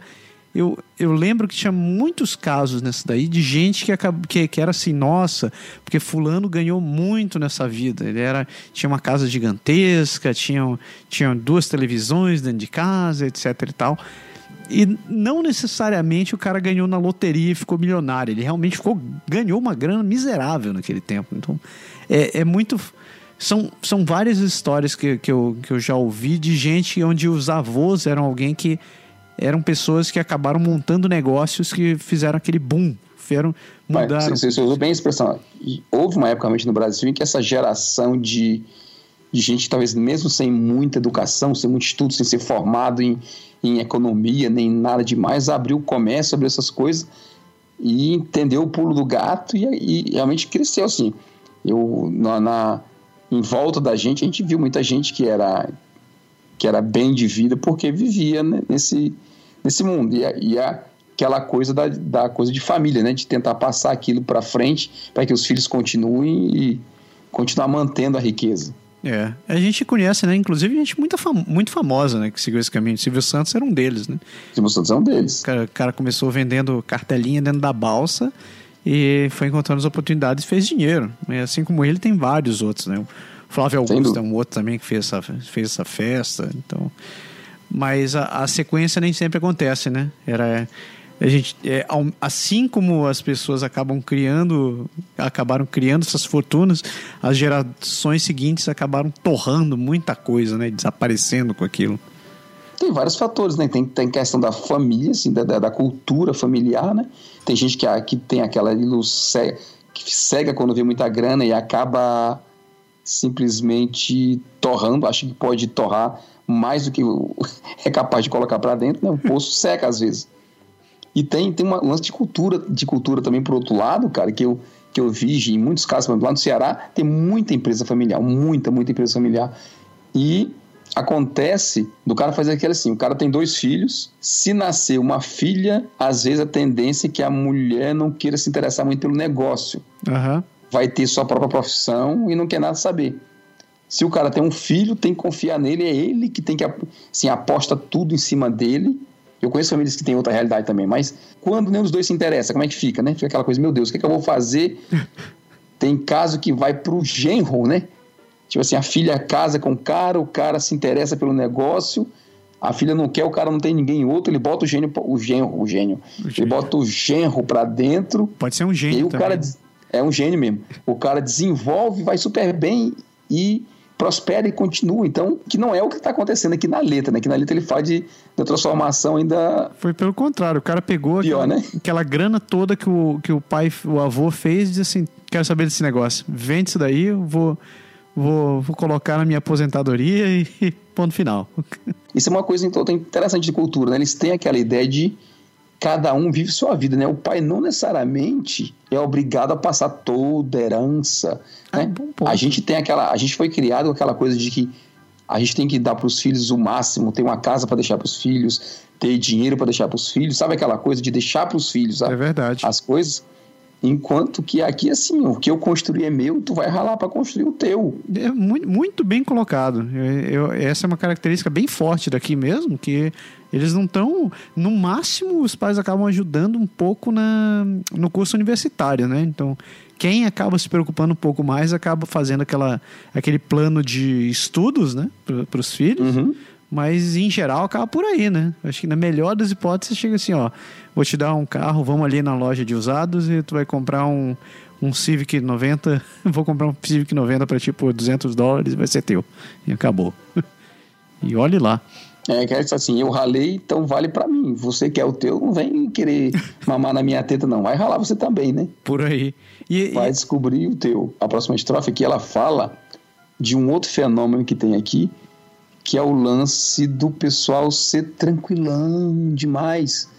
Eu, eu lembro que tinha muitos casos nessa daí de gente que, que, que era assim, nossa, porque fulano ganhou muito nessa vida. Ele era, tinha uma casa gigantesca, tinha, tinha duas televisões dentro de casa, etc e tal. E não necessariamente o cara ganhou na loteria e ficou milionário. Ele realmente ficou, ganhou uma grana miserável naquele tempo. Então, é, é muito. São, são várias histórias que, que, eu, que eu já ouvi de gente onde os avós eram alguém que eram pessoas que acabaram montando negócios que fizeram aquele boom. Fizeram, mudaram. Você, você usou bem a expressão. Houve uma época realmente no Brasil em que essa geração de, de gente, talvez mesmo sem muita educação, sem muito estudo, sem ser formado em, em economia, nem nada demais, abriu o comércio, abriu essas coisas e entendeu o pulo do gato e, e realmente cresceu assim. Eu, na, na, em volta da gente, a gente viu muita gente que era, que era bem de vida porque vivia né, nesse, nesse mundo. E, e a, aquela coisa da, da coisa de família, né? De tentar passar aquilo para frente para que os filhos continuem e continuar mantendo a riqueza. É, a gente conhece, né? Inclusive gente muito, fam muito famosa, né? Que seguiu esse caminho. Silvio Santos era um deles, né? Silvio Santos é um deles. O cara, o cara começou vendendo cartelinha dentro da balsa e foi encontrando as oportunidades e fez dinheiro. E assim como ele, tem vários outros, né? O Flávio Augusto é um outro também que fez essa, fez essa festa. Então, mas a, a sequência nem sempre acontece, né? Era a gente é, assim como as pessoas acabam criando acabaram criando essas fortunas as gerações seguintes acabaram torrando muita coisa né? Desaparecendo com aquilo. Tem vários fatores né? Tem, tem questão da família assim da, da, cultura familiar né? Tem gente que, que tem aquela cega, que cega quando vê muita grana e acaba simplesmente torrando. Acha que pode torrar mais do que é capaz de colocar para dentro né? O poço seca às vezes e tem, tem uma, um lance de cultura, de cultura também, por outro lado, cara, que eu, que eu vi em muitos casos, lá no Ceará, tem muita empresa familiar, muita, muita empresa familiar. E acontece do cara fazer aquilo assim: o cara tem dois filhos, se nascer uma filha, às vezes a tendência é que a mulher não queira se interessar muito pelo negócio. Uhum. Vai ter sua própria profissão e não quer nada saber. Se o cara tem um filho, tem que confiar nele, é ele que tem que assim, aposta tudo em cima dele eu conheço famílias que têm outra realidade também, mas quando nenhum dos dois se interessa, como é que fica, né? Fica aquela coisa, meu Deus, o que, é que eu vou fazer? Tem caso que vai pro genro, né? Tipo assim, a filha casa com o cara, o cara se interessa pelo negócio, a filha não quer, o cara não tem ninguém outro, ele bota o gênio, o genro, o gênio. O ele bota o genro pra dentro. Pode ser um gênio. E o também. cara é um gênio mesmo. O cara desenvolve, vai super bem e prospera e continua. Então, que não é o que está acontecendo aqui na letra, né? Que na letra ele fala de, da transformação ainda. Foi pelo contrário, o cara pegou Pior, aquela, né? aquela grana toda que o, que o pai, o avô fez e disse assim: quero saber desse negócio, vende isso daí, eu vou, vou, vou colocar na minha aposentadoria e, e ponto final. Isso é uma coisa então, interessante de cultura, né? Eles têm aquela ideia de cada um vive sua vida, né? O pai não necessariamente é obrigado a passar toda a herança, né? É a gente tem aquela, a gente foi criado com aquela coisa de que a gente tem que dar para os filhos o máximo, ter uma casa para deixar para os filhos, ter dinheiro para deixar para os filhos, sabe aquela coisa de deixar para os filhos a, é verdade. as coisas? Enquanto que aqui, assim, o que eu construí é meu, tu vai ralar para construir o teu. É muito, muito bem colocado. Eu, eu, essa é uma característica bem forte daqui mesmo, que eles não estão. No máximo, os pais acabam ajudando um pouco na, no curso universitário, né? Então, quem acaba se preocupando um pouco mais acaba fazendo aquela, aquele plano de estudos, né? Para os filhos. Uhum. Mas em geral acaba por aí, né? Acho que na melhor das hipóteses chega assim, ó, vou te dar um carro, vamos ali na loja de usados e tu vai comprar um, um Civic 90, vou comprar um Civic 90 para ti por 200 dólares, vai ser teu. E acabou. e olhe lá. É, que é assim, eu ralei, então vale para mim. Você quer o teu, não vem querer mamar na minha teta, não. Vai ralar você também, né? Por aí. E, vai e... descobrir o teu. A próxima estrofe aqui, ela fala de um outro fenômeno que tem aqui, que é o lance do pessoal ser tranquilão demais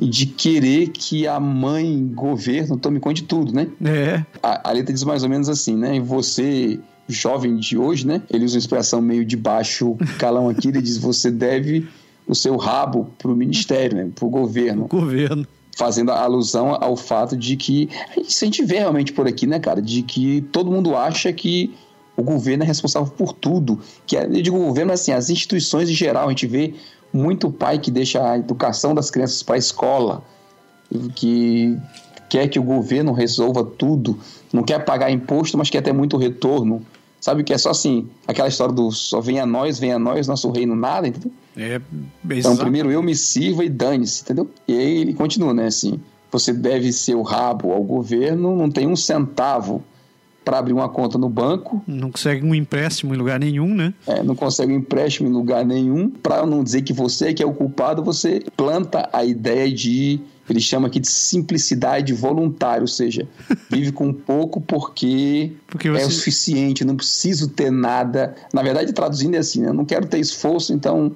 e de querer que a mãe, governo, tome conta de tudo, né? É. A, a letra diz mais ou menos assim, né? E você, jovem de hoje, né? Ele usa uma expressão meio de baixo calão aqui, ele diz: você deve o seu rabo pro ministério, né? Pro governo. O governo fazendo alusão ao fato de que isso a gente vê realmente por aqui, né, cara, de que todo mundo acha que o governo é responsável por tudo. Que é, eu digo governo, assim, as instituições em geral, a gente vê muito pai que deixa a educação das crianças para a escola, que quer que o governo resolva tudo, não quer pagar imposto, mas quer ter muito retorno. Sabe que é só assim, aquela história do só venha a nós, venha a nós, nosso reino nada, entendeu? É, então primeiro eu me sirva e dane-se, entendeu? E aí ele continua, né, assim, você deve ser o rabo ao governo, não tem um centavo para abrir uma conta no banco. Não consegue um empréstimo em lugar nenhum, né? É, não consegue um empréstimo em lugar nenhum. Para não dizer que você que é o culpado, você planta a ideia de ele chama aqui de simplicidade voluntária, ou seja, vive com pouco porque, porque você... é o suficiente, não preciso ter nada. Na verdade, traduzindo é assim, né? Eu não quero ter esforço, então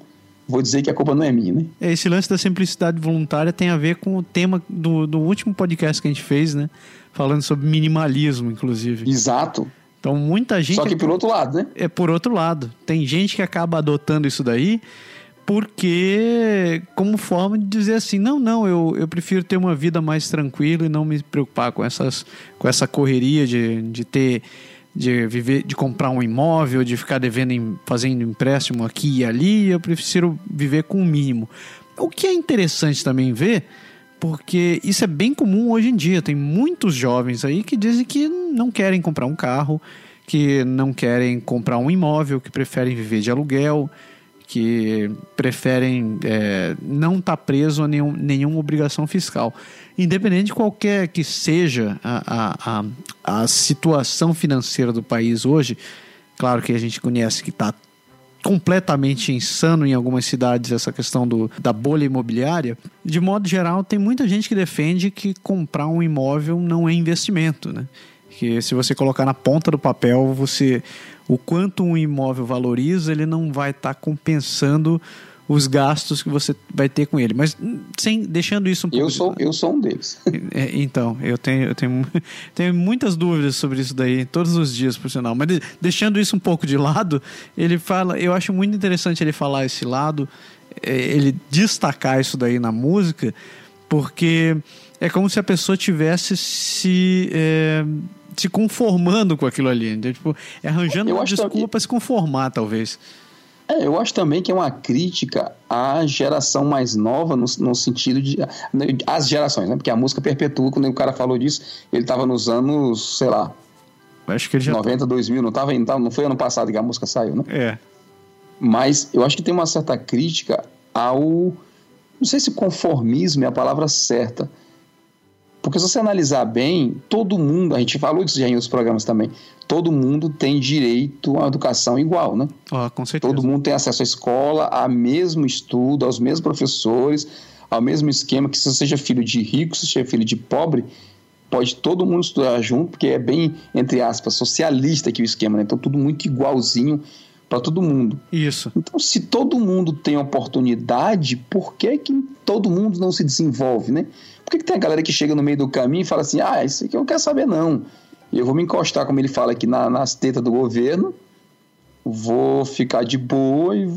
vou dizer que a culpa não é minha, né? Esse lance da simplicidade voluntária tem a ver com o tema do, do último podcast que a gente fez, né? Falando sobre minimalismo, inclusive. Exato. Então muita gente. Só que por outro lado, né? É por outro lado. Tem gente que acaba adotando isso daí porque como forma de dizer assim, não, não, eu, eu prefiro ter uma vida mais tranquila e não me preocupar com essas com essa correria de, de ter de viver, de comprar um imóvel, de ficar devendo, fazendo empréstimo aqui e ali. Eu prefiro viver com o mínimo. O que é interessante também ver, porque isso é bem comum hoje em dia. Tem muitos jovens aí que dizem que não querem comprar um carro, que não querem comprar um imóvel, que preferem viver de aluguel, que preferem é, não estar tá preso a nenhum, nenhuma obrigação fiscal independente de qualquer que seja a, a, a, a situação financeira do país hoje, claro que a gente conhece que está completamente insano em algumas cidades essa questão do, da bolha imobiliária. De modo geral, tem muita gente que defende que comprar um imóvel não é investimento, né? Que se você colocar na ponta do papel, você o quanto um imóvel valoriza, ele não vai estar tá compensando os gastos que você vai ter com ele. Mas sem deixando isso um pouco. Eu sou, eu sou um deles. É, então, eu tenho, eu tenho, tenho muitas dúvidas sobre isso daí todos os dias, por sinal. Mas deixando isso um pouco de lado, ele fala. Eu acho muito interessante ele falar esse lado, é, ele destacar isso daí na música, porque é como se a pessoa tivesse se. É, se conformando com aquilo ali, tipo, arranjando eu uma desculpa para se conformar, talvez. É, eu acho também que é uma crítica à geração mais nova, no, no sentido de. As gerações, né? Porque a música perpetua, quando o cara falou disso, ele estava nos anos, sei lá. Acho que ele já. 90, tá- 2000, não, tava, não foi ano passado que a música saiu, né? É. Mas eu acho que tem uma certa crítica ao. Não sei se conformismo é a palavra certa porque se você analisar bem, todo mundo, a gente falou disso já em outros programas também, todo mundo tem direito a uma educação igual, né? Ah, com certeza. Todo mundo tem acesso à escola, ao mesmo estudo, aos mesmos professores, ao mesmo esquema que se você seja filho de rico, se você seja filho de pobre, pode todo mundo estudar junto, porque é bem, entre aspas, socialista aqui o esquema, né? Então tudo muito igualzinho para todo mundo. Isso. Então, se todo mundo tem oportunidade, por que, que todo mundo não se desenvolve, né? Por que, que tem a galera que chega no meio do caminho e fala assim: ah, isso aqui eu não quero saber, não. Eu vou me encostar, como ele fala aqui, na, nas tetas do governo, vou ficar de boa e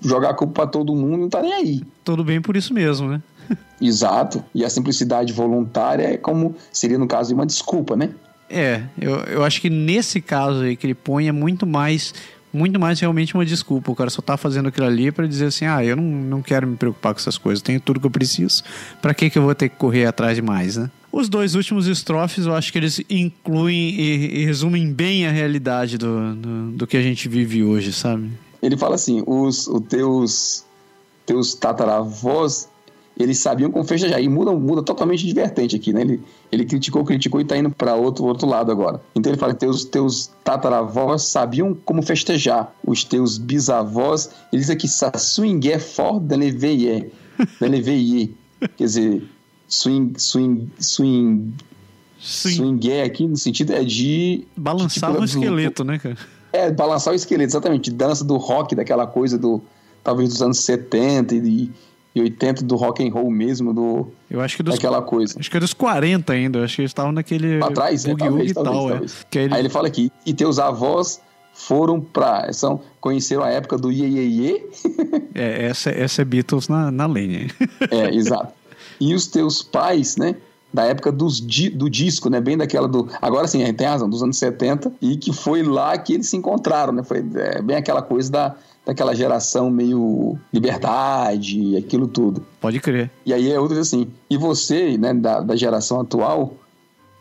jogar a culpa para todo mundo, não tá nem aí. Tudo bem por isso mesmo, né? Exato. E a simplicidade voluntária é como seria no caso de uma desculpa, né? É, eu, eu acho que nesse caso aí que ele põe é muito mais muito mais realmente uma desculpa. O cara só tá fazendo aquilo ali para dizer assim: ah, eu não, não quero me preocupar com essas coisas, tenho tudo que eu preciso, para que, que eu vou ter que correr atrás de mais, né? Os dois últimos estrofes, eu acho que eles incluem e, e resumem bem a realidade do, do, do, que a gente vive hoje, sabe? Ele fala assim: os, os teus, teus tataravós eles sabiam como festejar. E muda, muda totalmente de vertente aqui, né? Ele, ele criticou, criticou e está indo para outro, outro lado agora. Então ele fala que teus, teus tataravós sabiam como festejar. Os teus bisavós, ele diz aqui, swing é for daneveye. Daneveye. Quer dizer, swing, swing, swing, swing é aqui no sentido é de... Balançar tipo, o esqueleto, né, cara? É, balançar o esqueleto, exatamente. Dança do rock, daquela coisa do... Talvez dos anos 70 e e 80 do rock and roll mesmo, do eu acho que dos, daquela coisa. Acho que é dos 40 ainda, acho que eles estavam naquele pra trás, é, talvez, e tal, talvez, é. talvez. Ele... Aí ele fala aqui, e teus avós foram pra, são, conheceram a época do Iê, Iê, Iê. É, essa, essa é Beatles na, na lenha. É, exato. E os teus pais, né, da época dos, do disco, né? Bem daquela do. Agora sim, a gente tem razão, dos anos 70, e que foi lá que eles se encontraram, né? Foi é, bem aquela coisa da, daquela geração meio liberdade, aquilo tudo. Pode crer. E aí é outro assim, e você, né, da, da geração atual,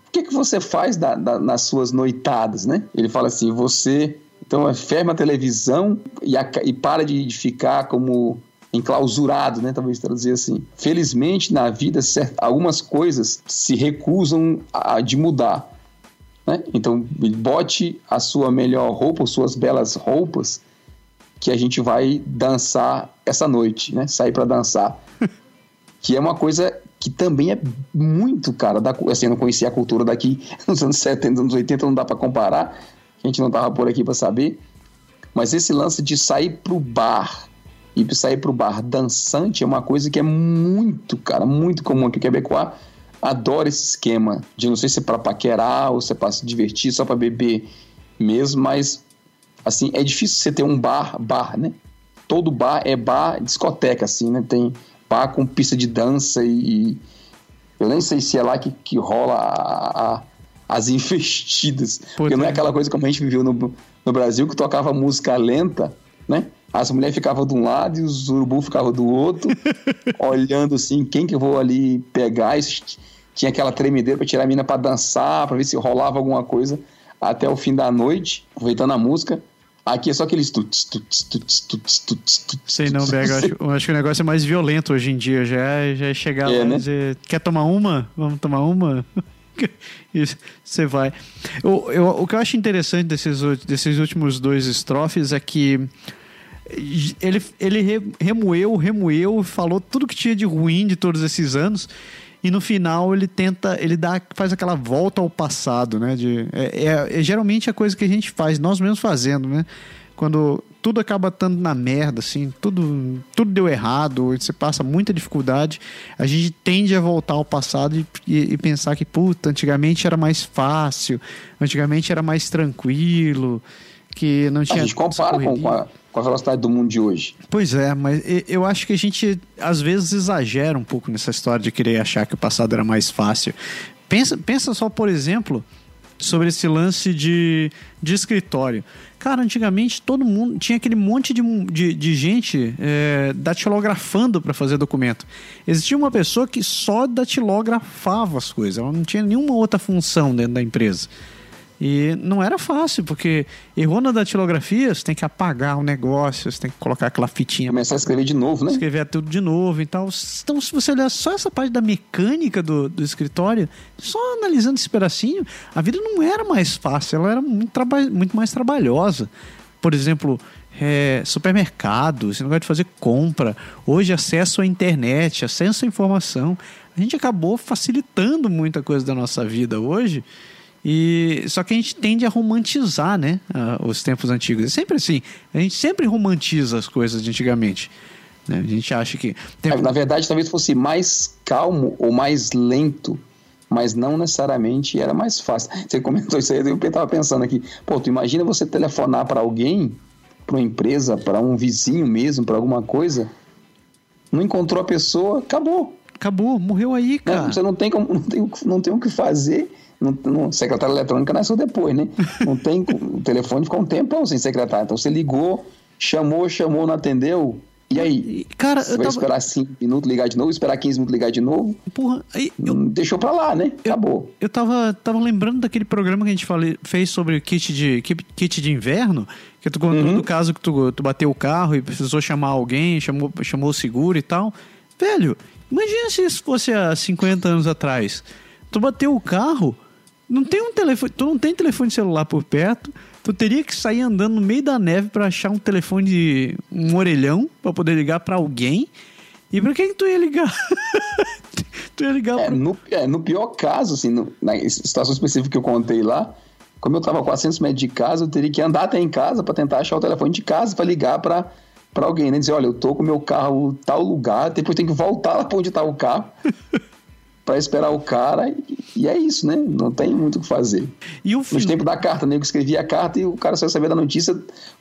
o que, que você faz da, da, nas suas noitadas, né? Ele fala assim, você, então, ferma a televisão e, a, e para de, de ficar como enclausurado, né? Talvez traduzir assim. Felizmente, na vida, algumas coisas se recusam a, de mudar. Né? Então, bote a sua melhor roupa, suas belas roupas, que a gente vai dançar essa noite, né? Sair para dançar. que é uma coisa que também é muito, cara, da, assim, eu não conhecia a cultura daqui nos anos 70, anos 80, não dá para comparar, a gente não tava por aqui para saber, mas esse lance de sair pro bar e sair pro bar dançante é uma coisa que é muito, cara, muito comum aqui. O Quebecois adora esse esquema de não sei se é para paquerar ou se é para se divertir, só para beber mesmo, mas assim, é difícil você ter um bar, bar, né? Todo bar é bar, discoteca, assim, né? Tem bar com pista de dança e, e eu nem sei se é lá que, que rola a, a, as investidas. Porque não é aquela coisa como a gente viveu no, no Brasil, que tocava música lenta, né? As mulheres ficavam de um lado e os urubu ficavam do outro, olhando assim, quem que eu vou ali pegar. Tinha aquela tremedeira para tirar a mina para dançar, para ver se rolava alguma coisa até o fim da noite, aproveitando a música. Aqui é só aqueles tuts, tuts, tuts, tuts, tuts, tuts. Sei não, Bega. Eu acho, eu acho que o negócio é mais violento hoje em dia. Já, é, já é chegar é, lá né? e dizer, quer tomar uma? Vamos tomar uma? E você vai. O, eu, o que eu acho interessante desses, desses últimos dois estrofes é que ele, ele remoeu, remoeu, falou tudo que tinha de ruim de todos esses anos e no final ele tenta, ele dá, faz aquela volta ao passado, né? De, é, é, é geralmente a coisa que a gente faz, nós mesmos fazendo, né? Quando tudo acaba estando na merda, assim, tudo, tudo deu errado, você passa muita dificuldade, a gente tende a voltar ao passado e, e, e pensar que, puta, antigamente era mais fácil, antigamente era mais tranquilo, que não tinha. A gente compara com a, com a velocidade do mundo de hoje. Pois é, mas eu acho que a gente às vezes exagera um pouco nessa história de querer achar que o passado era mais fácil. Pensa, pensa só, por exemplo, sobre esse lance de, de escritório. Cara, antigamente todo mundo tinha aquele monte de, de, de gente é, datilografando para fazer documento. Existia uma pessoa que só datilografava as coisas, ela não tinha nenhuma outra função dentro da empresa. E não era fácil, porque errou na datilografia, você tem que apagar o negócio, você tem que colocar aquela fitinha. Começar a escrever de novo, né? Escrever tudo de novo e tal. Então, se você olhar só essa parte da mecânica do, do escritório, só analisando esse pedacinho, a vida não era mais fácil, ela era muito, muito mais trabalhosa. Por exemplo, é, supermercado, esse negócio de fazer compra, hoje acesso à internet, acesso à informação. A gente acabou facilitando muita coisa da nossa vida hoje e só que a gente tende a romantizar, né, os tempos antigos. É sempre assim. A gente sempre romantiza as coisas de antigamente. Né? A gente acha que tem... É, na verdade, talvez fosse mais calmo ou mais lento, mas não necessariamente era mais fácil. Você comentou isso aí, eu estava pensando aqui. Pô, tu imagina você telefonar para alguém, para uma empresa, para um vizinho mesmo, para alguma coisa, não encontrou a pessoa, acabou. Acabou, morreu aí, né? cara. Não, você não tem, como, não tem, não tem o que fazer não, não, secretária eletrônica nasceu depois, né? Não tem. o telefone ficou um tempão sem secretária. Então você ligou, chamou, chamou, não atendeu. E aí? Cara, você vai tava... esperar 5 minutos, ligar de novo, esperar 15 minutos, ligar de novo? Porra, aí, eu... Deixou pra lá, né? Acabou. Eu, eu tava, tava lembrando daquele programa que a gente falei, fez sobre kit de, kit de inverno, que tu contou uhum. do caso que tu, tu bateu o carro e precisou chamar alguém, chamou, chamou o seguro e tal. Velho, imagina se isso fosse há 50 anos atrás. Tu bateu o carro, não tem um telefone, tu não tem telefone celular por perto. Tu teria que sair andando no meio da neve para achar um telefone de um orelhão para poder ligar para alguém. E para quem que tu ia ligar? tu ia ligar é, pro... no, é, no pior caso, assim, no, na situação específica que eu contei lá, como eu tava a 400 metros de casa, eu teria que andar até em casa para tentar achar o telefone de casa para ligar para para alguém, né? Dizer, olha, eu tô com meu carro tal lugar, depois tem que voltar lá para onde tá o carro para esperar o cara e, e, é isso, né? Não tem muito o que fazer. E o fim... Nos tempos da carta, né? Eu escrevia a carta e o cara só sabia da notícia.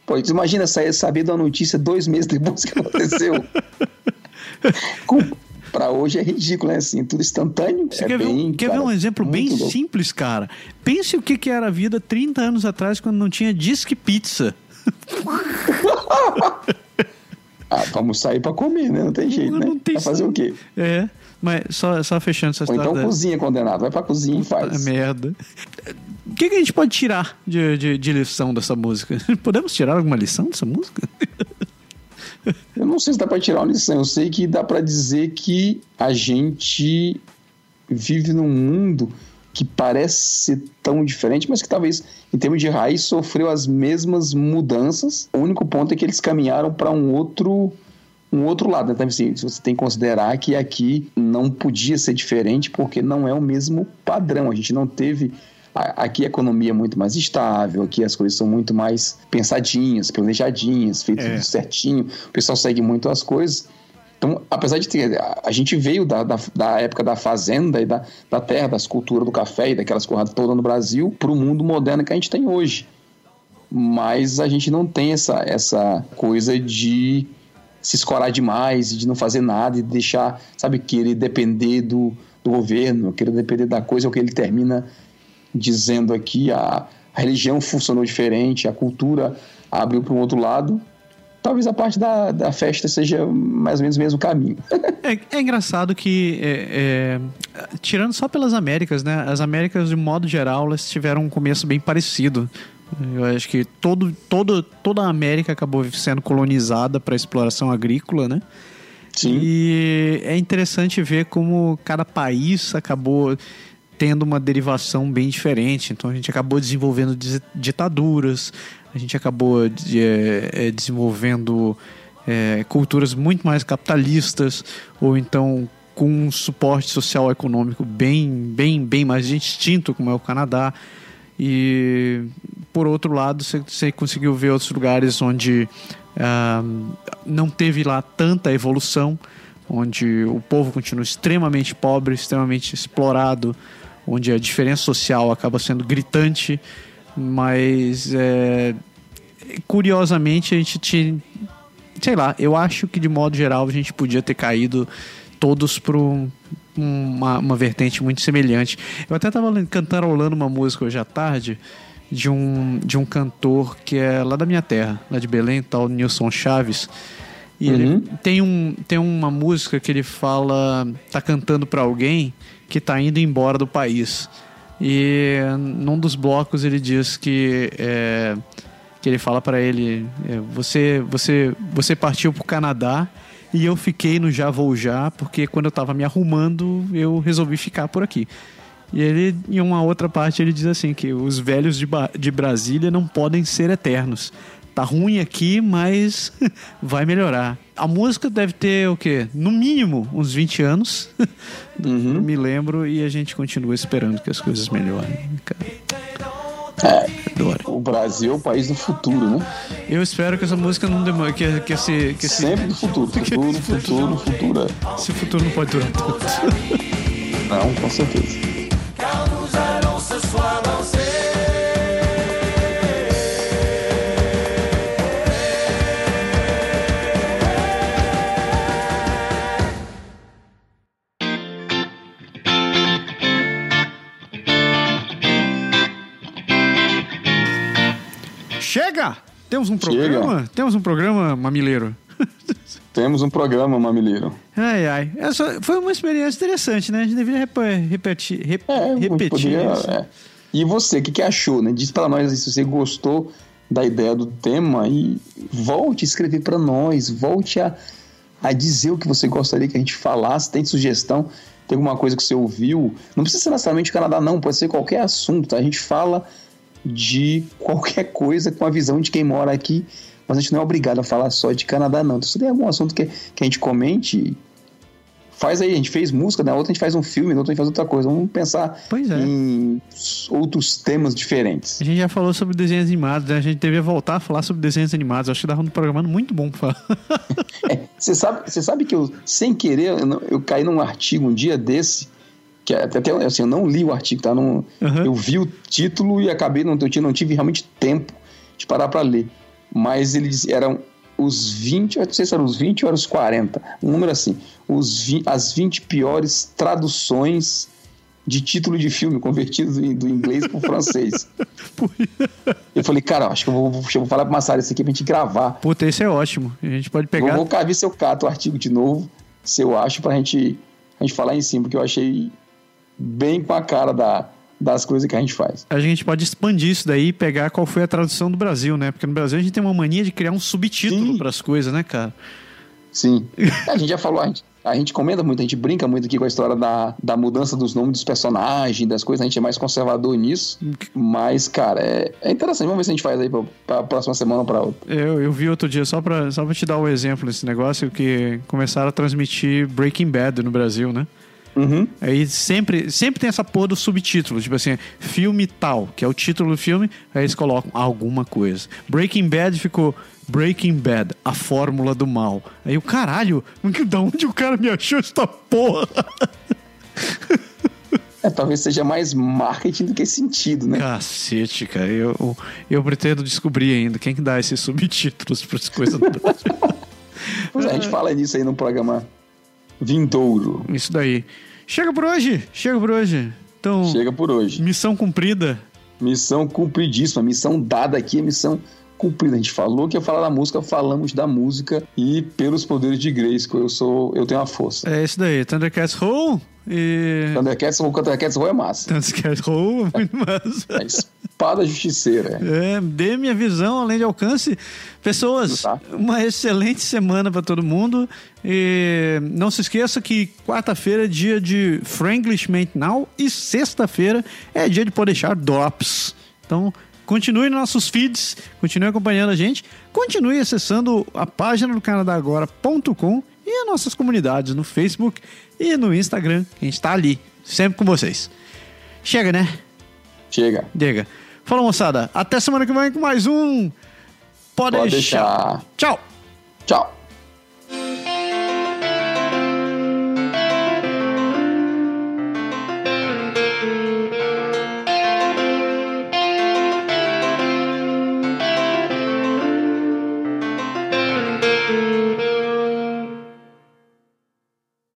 Pô, imagina saber da notícia dois meses depois que aconteceu. para hoje é ridículo, né? Assim, tudo instantâneo. Você é quer, bem, ver, quer ver um exemplo bem louco. simples, cara? Pense o que, que era a vida 30 anos atrás quando não tinha disque pizza. ah, vamos sair para comer, né? Não tem jeito, não, né? Não tem fazer o quê? É. Mas só, só fechando essa Ou então cozinha condenado, vai pra cozinha e faz. merda. O que, que, a gente pode tirar de, de, de, lição dessa música? Podemos tirar alguma lição dessa música? Eu não sei se dá pra tirar uma lição, eu sei que dá pra dizer que a gente vive num mundo que parece ser tão diferente, mas que talvez, em termos de raiz, sofreu as mesmas mudanças. O único ponto é que eles caminharam para um outro um outro lado. Então, assim, você tem que considerar que aqui não podia ser diferente porque não é o mesmo padrão. A gente não teve. Aqui a economia é muito mais estável, aqui as coisas são muito mais pensadinhas, planejadinhas, feitas é. certinho. O pessoal segue muito as coisas. Então, apesar de ter. A gente veio da, da, da época da fazenda e da, da terra, das culturas do café e daquelas coisas todas no Brasil, para o mundo moderno que a gente tem hoje. Mas a gente não tem essa, essa coisa de se escorar demais e de não fazer nada e deixar, sabe, querer depender do, do governo, querer depender da coisa, ou que ele termina dizendo aqui, a, a religião funcionou diferente, a cultura abriu para um outro lado. Talvez a parte da, da festa seja mais ou menos o mesmo caminho. é, é, engraçado que, é, é, tirando só pelas Américas, né? As Américas, de modo geral, elas tiveram um começo bem parecido. Eu acho que todo, todo, toda a América acabou sendo colonizada para exploração agrícola, né? Sim. E é interessante ver como cada país acabou tendo uma derivação bem diferente. Então a gente acabou desenvolvendo ditaduras, a gente acabou de, é, é, desenvolvendo é, culturas muito mais capitalistas, ou então com um suporte social econômico bem, bem, bem mais distinto, como é o Canadá. E por outro lado, você conseguiu ver outros lugares onde uh, não teve lá tanta evolução, onde o povo continua extremamente pobre, extremamente explorado, onde a diferença social acaba sendo gritante, mas é, curiosamente a gente tinha, sei lá, eu acho que de modo geral a gente podia ter caído todos para um, uma, uma vertente muito semelhante. Eu até estava cantarolando uma música hoje à tarde de um, de um cantor que é lá da minha terra, lá de Belém, tal Nilson Chaves. E uhum. ele tem, um, tem uma música que ele fala, tá cantando para alguém que tá indo embora do país. E num dos blocos ele diz que é, que ele fala para ele, é, você você você partiu pro Canadá e eu fiquei no já vou já, porque quando eu tava me arrumando, eu resolvi ficar por aqui. E ele, em uma outra parte, ele diz assim: que os velhos de, ba de Brasília não podem ser eternos. Tá ruim aqui, mas vai melhorar. A música deve ter o quê? No mínimo uns 20 anos. Uhum. Me lembro e a gente continua esperando que as coisas melhorem. É, o Brasil é o país do futuro, né? Eu espero que essa música não demore. Que, que esse, que esse... Sempre do futuro. Futuro, futuro, futuro, futuro. Esse futuro não pode durar tanto. Não, com certeza. Temos um programa? Chega. Temos um programa, mamileiro. Temos um programa, mamileiro. Ai, ai. Essa foi uma experiência interessante, né? A gente deveria repetir. Rep é, repetir podia, é. E você, o que, que achou, né? Diz para nós se você gostou da ideia do tema e volte a escrever para nós, volte a, a dizer o que você gostaria que a gente falasse, tem sugestão, tem alguma coisa que você ouviu. Não precisa ser necessariamente o Canadá, não, pode ser qualquer assunto, tá? A gente fala de qualquer coisa com a visão de quem mora aqui mas a gente não é obrigado a falar só de Canadá, não. Então, se tem algum assunto que, que a gente comente, faz aí. A gente fez música, na outra a gente faz um filme, na outra a gente faz outra coisa. Vamos pensar é. em outros temas diferentes. A gente já falou sobre desenhos animados, né? a gente deveria voltar a falar sobre desenhos animados. Acho que dava um programa muito bom pra falar. é, você, sabe, você sabe que eu, sem querer, eu, eu caí num artigo um dia desse que até assim, eu não li o artigo, tá? Não, uhum. Eu vi o título e acabei, não, eu não tive realmente tempo de parar para ler mas eles eram os 20, não sei se eram os 20 ou eram os 40, um número assim, os 20, as 20 piores traduções de título de filme convertidos do inglês para o francês. eu falei, cara, acho que eu vou, vou falar para Massara isso aqui pra gente gravar. Puta, esse é ótimo. A gente pode pegar. Vou, vou ver se eu cato o artigo de novo, se eu acho, pra gente, a gente falar em cima, porque eu achei bem com a cara da, das coisas que a gente faz. A gente pode expandir isso daí e pegar qual foi a tradução do Brasil, né? Porque no Brasil a gente tem uma mania de criar um subtítulo para as coisas, né, cara? Sim. a gente já falou, a gente, a gente comenta muito, a gente brinca muito aqui com a história da, da mudança dos nomes dos personagens, das coisas, a gente é mais conservador nisso. Mas, cara, é, é interessante. Vamos ver se a gente faz aí pra, pra próxima semana ou pra outra. Eu, eu vi outro dia, só pra, só pra te dar o um exemplo desse negócio, que começaram a transmitir Breaking Bad no Brasil, né? Uhum. Aí sempre, sempre tem essa porra do subtítulo, tipo assim, filme tal, que é o título do filme, aí eles colocam alguma coisa. Breaking Bad ficou Breaking Bad, a fórmula do mal. Aí o caralho, da onde o cara me achou essa porra? É, talvez seja mais marketing do que sentido, né? Cacete, cara. Eu, eu pretendo descobrir ainda quem que dá esses subtítulos para as coisas do Brasil. pois é, a gente fala nisso aí no programa vindouro. Isso daí. Chega por hoje, chega por hoje. Então, Chega por hoje. missão cumprida. Missão cumpridíssima, missão dada aqui, missão cumprida. A gente falou que ia falar da música, falamos da música e pelos poderes de Grace, que eu sou, eu tenho a força. É isso daí. Thundercats Roll e. Thundercats ou Thundercats Roll é massa. Thundercats Roll é muito massa. A espada justiceira. É, dê minha visão além de alcance. Pessoas, Tá. uma excelente semana para todo mundo. E não se esqueça que quarta-feira é dia de Franglishment Now e sexta-feira é dia de poder deixar Drops. Então, continue nos nossos feeds, continue acompanhando a gente, continue acessando a página do canadagora.com e as nossas comunidades no Facebook e no Instagram. A gente está ali, sempre com vocês. Chega, né? Chega. Diga. Falou, moçada. Até semana que vem com mais um. Pode, Pode deixar. deixar. Tchau. Tchau.